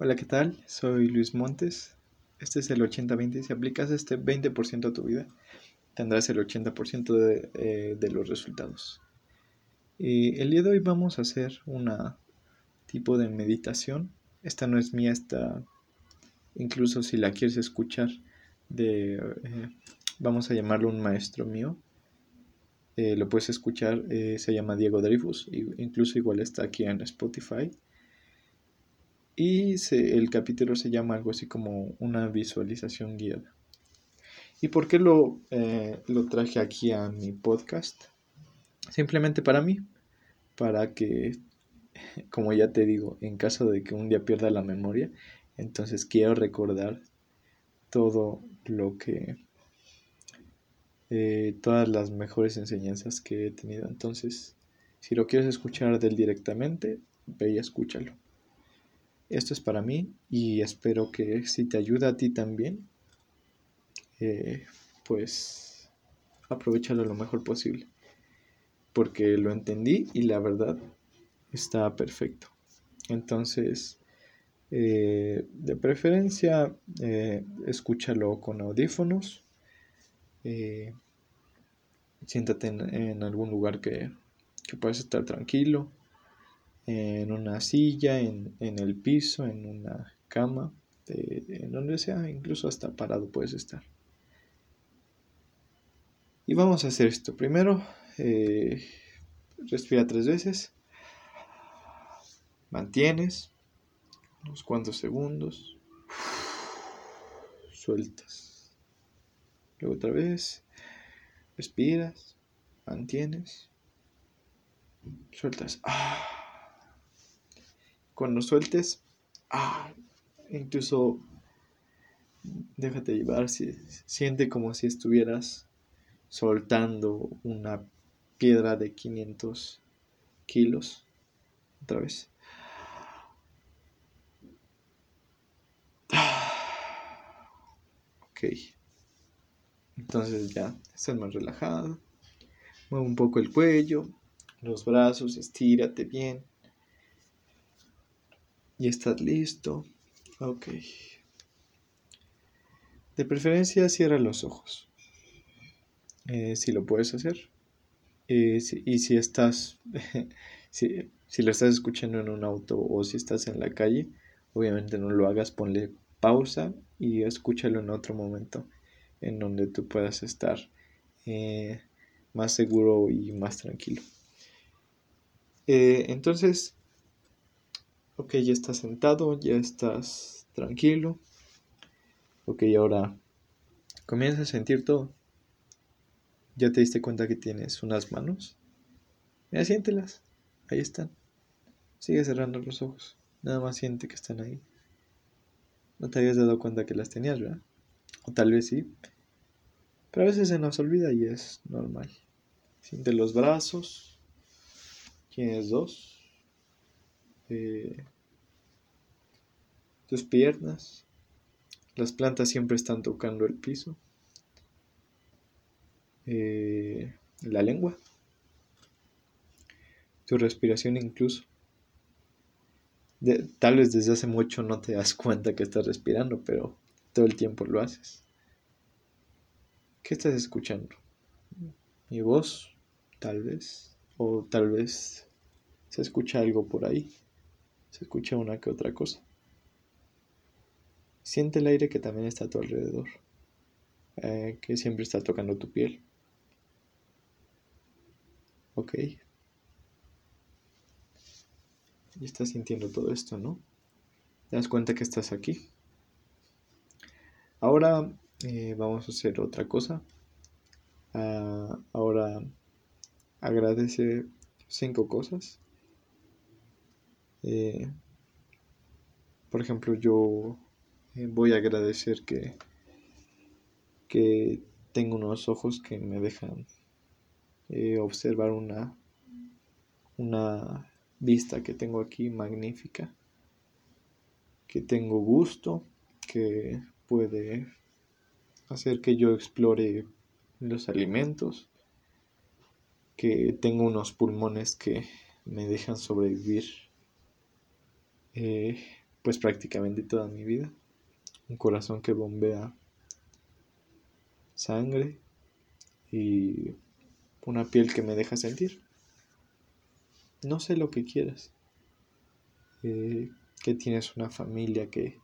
Hola, ¿qué tal? Soy Luis Montes. Este es el 80-20. Si aplicas este 20% a tu vida, tendrás el 80% de, eh, de, los resultados. El día de hoy vamos a hacer una tipo de meditación. Esta no es mía, esta incluso si la quieres escuchar de, eh, vamos a llamarlo un maestro mío. Eh, lo puedes escuchar, se llama Diego Dreyfus, incluso igual está aquí en Spotify. Y el capítulo se llama algo así como una visualización guiada. ¿Y por qué lo, eh, lo traje aquí a mi podcast? Simplemente para mí, para que, como ya te digo, en caso de que un día pierda la memoria, entonces quiero recordar todo lo que, eh, todas las mejores enseñanzas que he tenido. Entonces, si lo quieres escuchar del directamente, ve y escúchalo. Esto es para mí y espero que si te ayuda a ti también, eh, pues aprovechalo lo mejor posible. Porque lo entendí y la verdad está perfecto. Entonces, eh, de preferencia, eh, escúchalo con audífonos. siéntate en, algún lugar que, que puedas estar tranquilo en una silla, en, el piso, en una cama, en donde sea, incluso hasta parado puedes estar. Y vamos a hacer esto. Primero, eh, respira tres veces. Mantienes unos cuantos segundos. Sueltas. Luego otra vez. Respiras. Mantienes. Sueltas. Ah. Cuando sueltes, ah, incluso déjate llevar, siente como si estuvieras soltando una piedra de 500 kilos. Otra vez. Ok. Entonces ya estás más relajado. Mueve un poco el cuello, los brazos, estírate bien. ¿Y estás listo? Ok. De preferencia cierra los ojos. Eh, si lo puedes hacer. Eh, y si estás, si, si, lo estás escuchando en un auto o si estás en la calle, obviamente no lo hagas, ponle pausa y escúchalo en otro momento en donde tú puedas estar eh, más seguro y más tranquilo. entonces, Ok, ya estás sentado, ya estás tranquilo. Ok, ahora comienza a sentir todo. ¿Ya te diste cuenta que tienes unas manos? Mira, siéntelas. Ahí están. Sigue cerrando los ojos. Nada más siente que están ahí. No te habías dado cuenta que las tenías, ¿verdad? O tal vez sí. Pero a veces se nos olvida y es normal. Siente los brazos. Tienes dos. Eh, tus piernas. Las plantas siempre están tocando el piso. Eh, la lengua. Tu respiración incluso. tal vez desde hace mucho no te das cuenta que estás respirando, pero todo el tiempo lo haces. ¿Qué estás escuchando? Mi voz, tal vez. O tal vez se escucha algo por ahí se escucha una que otra cosa. Siente el aire que también está a tu alrededor, eh, que siempre está tocando tu piel. Ok. Y estás sintiendo todo esto, ¿no? Te das cuenta que estás aquí. Ahora eh, vamos a hacer otra cosa. Ah, ahora agradece cinco cosas eh, por ejemplo, yo eh, voy a agradecer que, que tengo unos ojos que me dejan eh, observar una, una vista que tengo aquí magnífica, que tengo gusto, que puede hacer que yo explore los alimentos, que tengo unos pulmones que me dejan sobrevivir pues prácticamente toda mi vida. Un corazón que bombea sangre y una piel que me deja sentir. No sé lo que quieras. Eh, que tienes una familia, que,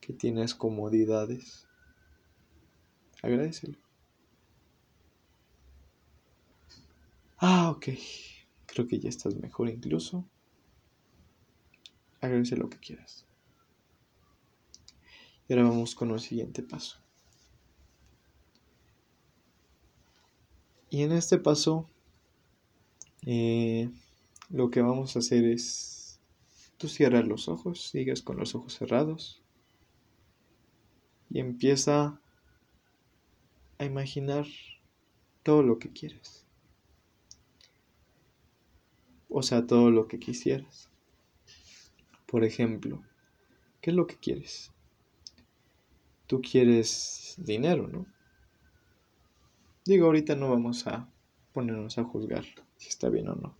que tienes comodidades. Agradecelo. Ah, ok. Creo que ya estás mejor incluso. Agradece lo que quieras. Y ahora vamos con el siguiente paso. Y en este paso, eh, lo que vamos a hacer es, tú cierras los ojos, sigues con los ojos cerrados y empieza a imaginar todo lo que quieres. O sea, todo lo que quisieras. Por ejemplo, ¿qué es lo que quieres? Tú quieres dinero, ¿no? Digo, ahorita no vamos a ponernos a juzgar si está bien o no.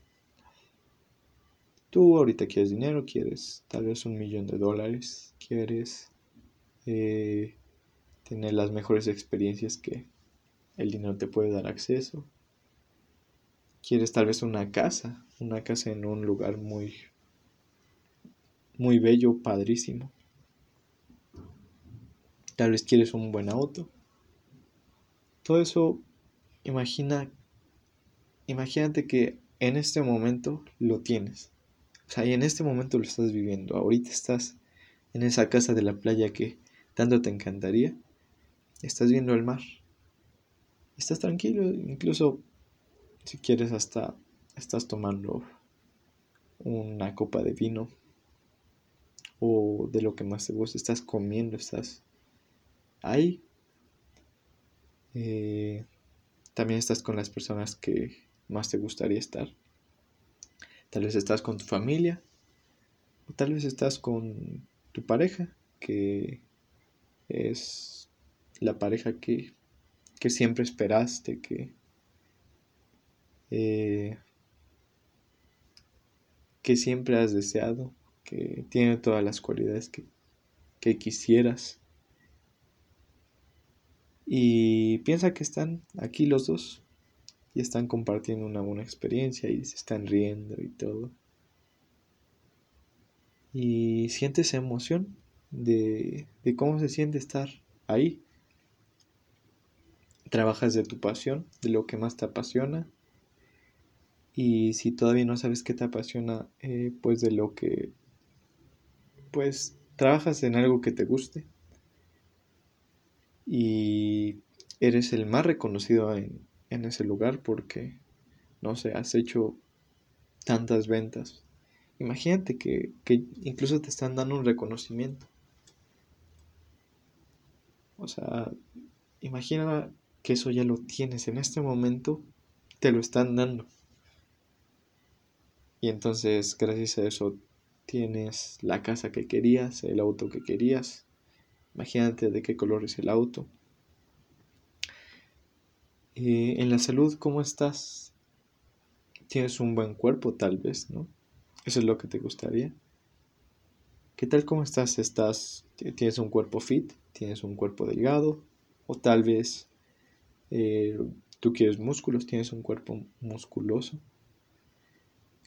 Tú ahorita quieres dinero, quieres tal vez un millón de dólares, quieres eh, tener las mejores experiencias que el dinero te puede dar acceso. Quieres tal vez una casa, una casa en un lugar muy muy bello, padrísimo. Tal vez quieres un buen auto. Todo eso imagina, imagínate que en este momento lo tienes. O sea, y en este momento lo estás viviendo. Ahorita estás en esa casa de la playa que tanto te encantaría. Estás viendo el mar. Estás tranquilo, incluso si quieres hasta estás tomando una copa de vino o de lo que más te gusta, estás comiendo, estás ahí. Eh, también estás con las personas que más te gustaría estar. Tal vez estás con tu familia. O tal vez estás con tu pareja, que es la pareja que, que siempre esperaste, que, eh, que siempre has deseado, que tiene todas las cualidades que, que quisieras. Y piensa que están aquí los dos y están compartiendo una buena experiencia y se están riendo y todo. Y sientes emoción de, de cómo se siente estar ahí. Trabajas de tu pasión, de lo que más te apasiona. Y si todavía no sabes qué te apasiona, eh, pues de lo que, pues trabajas en algo que te guste y eres el más reconocido en, ese lugar porque, no sé, has hecho tantas ventas. Imagínate que, que incluso te están dando un reconocimiento. O sea, imagina que eso ya lo tienes en este momento, te lo están dando. Y entonces, gracias a eso, tienes la casa que querías, el auto que querías, Imagínate de qué color es el auto. Eh, en la salud, ¿cómo estás? Tienes un buen cuerpo, tal vez, ¿no? Eso es lo que te gustaría. ¿Qué tal cómo estás? ¿Estás tienes un cuerpo fit? ¿Tienes un cuerpo delgado? O tal vez eh, tú quieres músculos, tienes un cuerpo musculoso.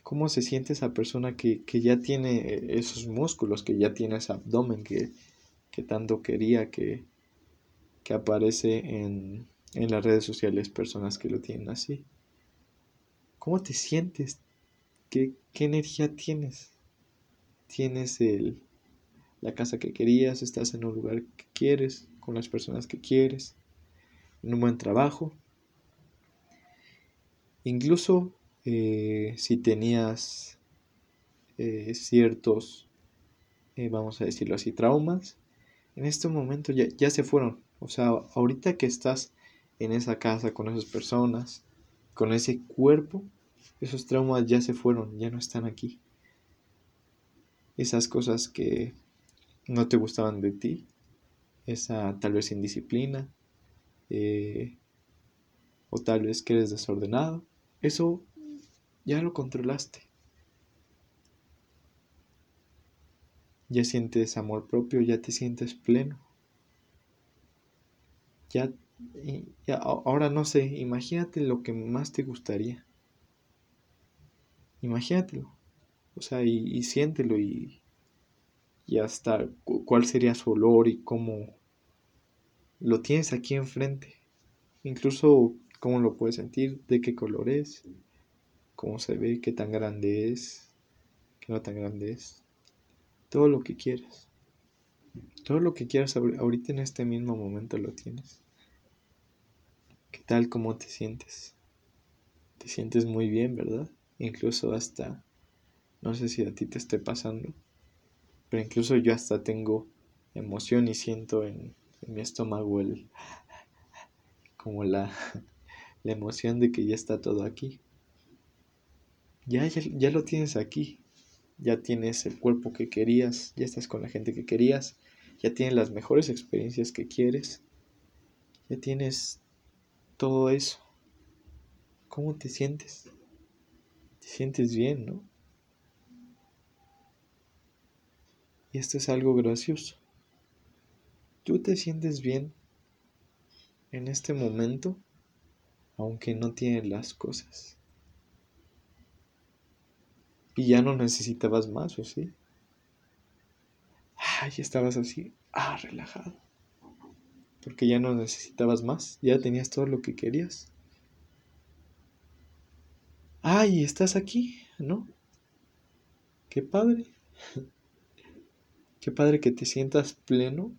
¿Cómo se siente esa persona que, que ya tiene esos músculos, que ya tiene ese abdomen, que, que tanto quería que, que aparece en, en las redes sociales personas que lo tienen así. ¿Cómo te sientes? ¿Qué, qué energía tienes? Tienes el, la casa que querías, estás en un lugar que quieres, con las personas que quieres, en un buen trabajo. Incluso eh, si tenías eh, ciertos, eh, vamos a decirlo así, traumas, en este momento ya, ya se fueron. O sea, ahorita que estás en esa casa con esas personas, con ese cuerpo, esos traumas ya se fueron, ya no están aquí. Esas cosas que no te gustaban de ti, esa tal vez indisciplina, o tal vez que eres desordenado, eso ya lo controlaste. ya sientes amor propio, ya te sientes pleno. Ya, ya, ahora no sé, imagínate lo que más te gustaría. Imagínatelo. O sea, y, siéntelo y, y hasta cuál sería su olor y cómo lo tienes aquí enfrente. Incluso cómo lo puedes sentir, de qué color es, cómo se ve, qué tan grande es, qué no tan grande es. Todo lo que quieras. Todo lo que quieras ahorita en este mismo momento lo tienes. ¿Qué tal cómo te sientes? Te sientes muy bien, ¿verdad? Incluso hasta, no sé si a ti te esté pasando, pero incluso yo hasta tengo emoción y siento en, mi estómago el, como la, la emoción de que ya está todo aquí. Ya, ya, lo tienes aquí. Ya tienes el cuerpo que querías, ya estás con la gente que querías, ya tienes las mejores experiencias que quieres, ya tienes todo eso. ¿Cómo te sientes? Te sientes bien, ¿no? Y esto es algo gracioso. Tú te sientes bien en este momento aunque no tiene las cosas. Y ya no necesitabas más, ¿o sí? Ya estabas así, ah, relajado. Porque ya no necesitabas más, ya tenías todo lo que querías. Ay, estás aquí, ¿no? Qué padre. Qué padre que te sientas pleno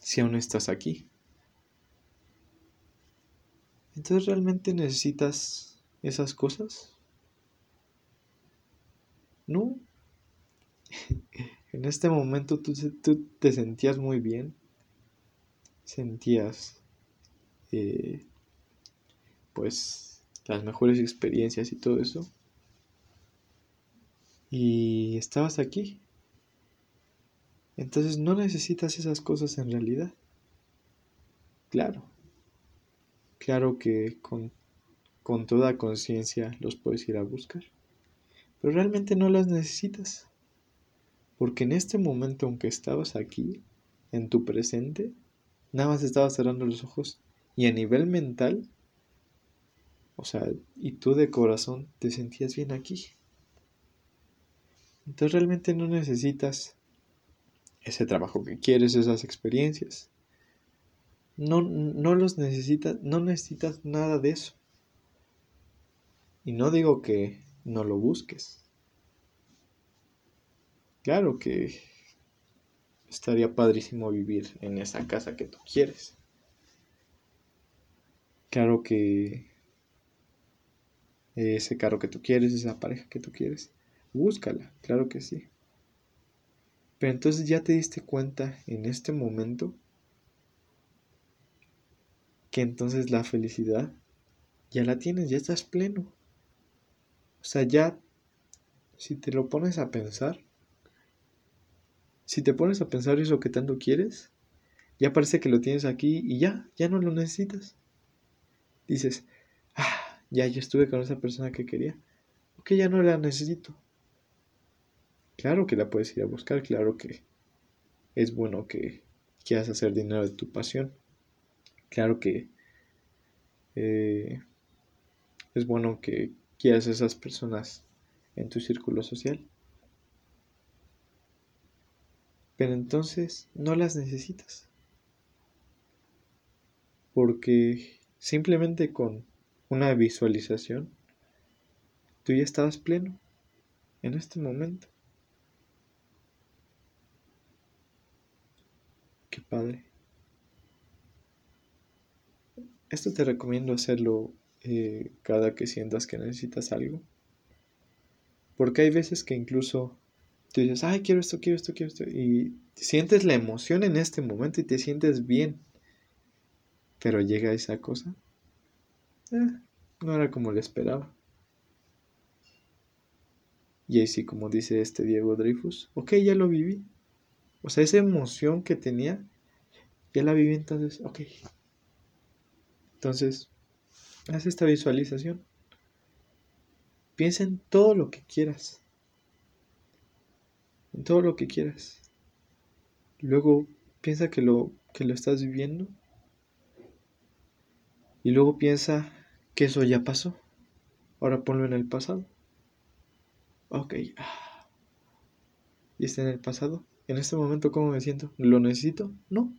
si aún estás aquí. Entonces, ¿realmente necesitas esas cosas? No. en este momento tú, te sentías muy bien. Sentías, eh, pues, las mejores experiencias y todo eso. Y estabas aquí. Entonces no necesitas esas cosas en realidad. Claro, Claro que con, con toda conciencia los puedes ir a buscar, pero realmente no las necesitas. Porque en este momento, aunque estabas aquí, en tu presente, nada más estabas cerrando los ojos y a nivel mental, o sea, y tú de corazón te sentías bien aquí. Entonces realmente no necesitas ese trabajo que quieres, esas experiencias. No, no los necesitas, no necesitas nada de eso. Y no digo que no lo busques. Claro que estaría padrísimo vivir en esa casa que tú quieres. Claro que ese carro que tú quieres, esa pareja que tú quieres, búscala, claro que sí. Pero entonces ya te diste cuenta en este momento que entonces la felicidad ya la tienes, ya estás pleno. O sea, ya, si te lo pones a pensar, si te pones a pensar eso que tanto quieres, ya parece que lo tienes aquí y ya, ya no lo necesitas. Dices, ah, ya, yo estuve con esa persona que quería, ok, ya no la necesito. Claro que la puedes ir a buscar, claro que es bueno que quieras hacer dinero de tu pasión. Claro que eh, es bueno que quieras esas personas en tu círculo social. Pero entonces no las necesitas. Porque simplemente con una visualización, tú ya estabas pleno en este momento. Qué padre. Esto te recomiendo hacerlo eh, cada que sientas que necesitas algo. Porque hay veces que incluso tú dices, ay, quiero esto, quiero esto, quiero esto. Y sientes la emoción en este momento y te sientes bien. Pero llega esa cosa. Eh, no era como le esperaba. Y ahí sí, como dice este Diego Dreyfus, ok, ya lo viví. O sea, esa emoción que tenía, ya la viví entonces, ok, entonces, haz esta visualización. Piensa en todo lo que quieras. en todo lo que quieras. Luego piensa que lo, que lo estás viviendo y luego piensa que eso ya pasó. Ahora ponlo en el pasado. Ok. ¿Y está en el pasado? ¿En este momento cómo me siento? ¿Lo necesito? No.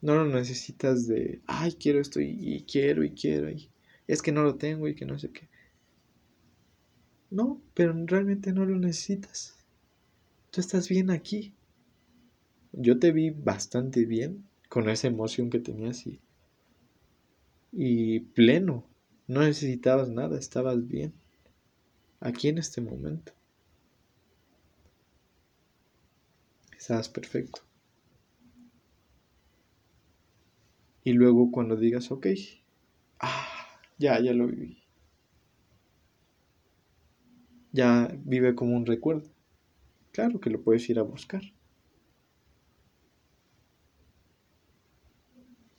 No lo necesitas de, ay, quiero esto y, quiero y quiero y es que no lo tengo y que no sé qué. No, pero realmente no lo necesitas. Tú estás bien aquí. Yo te vi bastante bien con esa emoción que tenías y, y pleno. No necesitabas nada, estabas bien. Aquí en este momento. Estabas perfecto. Y luego cuando digas, ok, ah, ya, ya lo viví. Ya vive como un recuerdo. Claro que lo puedes ir a buscar.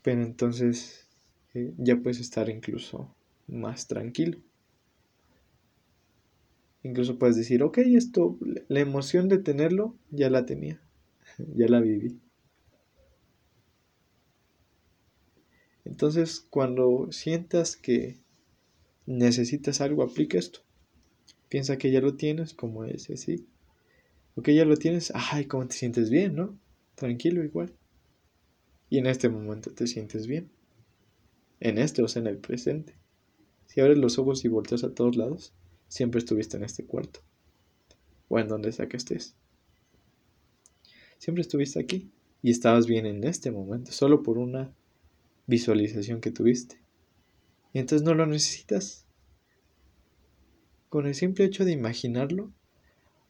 Pero entonces eh, ya puedes estar incluso más tranquilo. Incluso puedes decir, ok, esto, la emoción de tenerlo, ya la tenía, ya la viví. Entonces, cuando sientas que necesitas algo, aplica esto. Piensa que ya lo tienes, como ese, ¿sí? O que ya lo tienes, ay, cómo te sientes bien, ¿no? Tranquilo igual. Y en este momento te sientes bien. En este o sea, en el presente. Si abres los ojos y volteas a todos lados, siempre estuviste en este cuarto. O en donde sea que estés. Siempre estuviste aquí y estabas bien en este momento, solo por una visualización que tuviste. Y entonces no lo necesitas. Con el simple hecho de imaginarlo,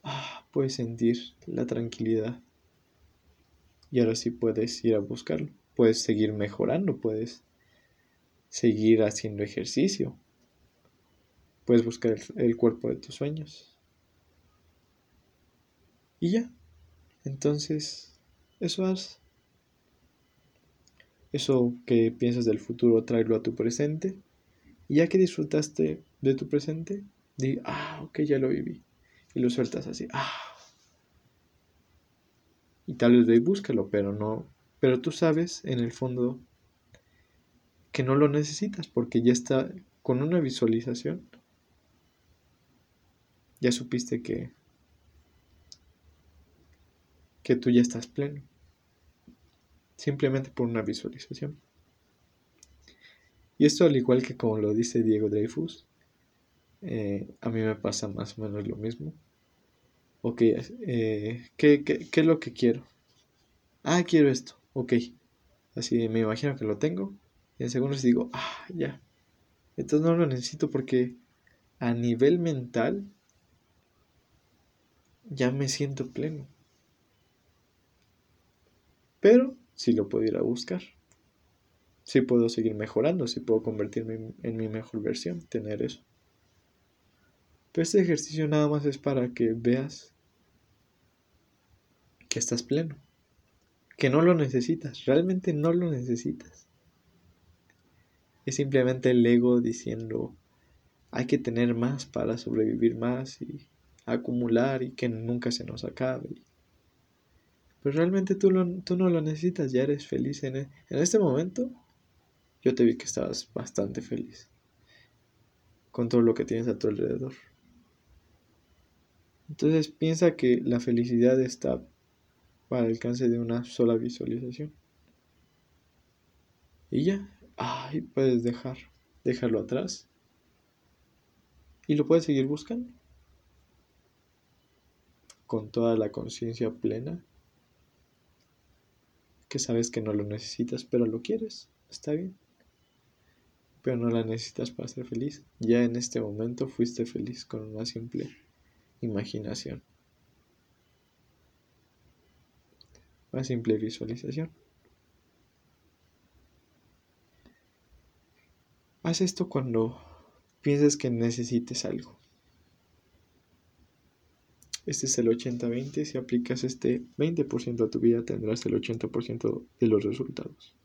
ah, puedes sentir la tranquilidad. Y ahora sí puedes ir a buscarlo. Puedes seguir mejorando, puedes seguir haciendo ejercicio. Puedes buscar el, cuerpo de tus sueños. Y ya. Entonces, eso haz eso que piensas del futuro, traerlo a tu presente. Y ya que disfrutaste de tu presente, di, ah, ok, ya lo viví. Y lo sueltas así, ah. Y tal vez de búscalo, pero no. Pero tú sabes en el fondo que no lo necesitas porque ya está con una visualización. Ya supiste que que tú ya estás pleno simplemente por una visualización. Y esto al igual que como lo dice Diego Dreyfus, eh, a mí me pasa más o menos lo mismo. Ok, eh, ¿qué, qué, qué es lo que quiero? Ah, quiero esto, ok. Así me imagino que lo tengo. Y en segundos digo, ah, ya. Entonces no lo necesito porque a nivel mental ya me siento pleno. Pero si lo puedo ir a buscar. Si puedo seguir mejorando, si puedo convertirme en mi mejor versión, tener eso. Pero este ejercicio nada más es para que veas que estás pleno, que no lo necesitas, realmente no lo necesitas. Es simplemente el ego diciendo hay que tener más para sobrevivir más y acumular y que nunca se nos acabe. Pero realmente tú, tú no lo necesitas, ya eres feliz en, e, en este momento. Yo te vi que estabas bastante feliz con todo lo que tienes a tu alrededor. Entonces piensa que la felicidad está para el alcance de una sola visualización. Y ya, ay, puedes dejar, dejarlo atrás. Y lo puedes seguir buscando. Con toda la conciencia plena que sabes que no lo necesitas, pero lo quieres, está bien. Pero no la necesitas para ser feliz. Ya en este momento fuiste feliz con una simple imaginación. Una simple visualización. Haz esto cuando pienses que necesites algo. Este es el 80-20. Si aplicas este 20% a tu vida, tendrás el 80% de los resultados.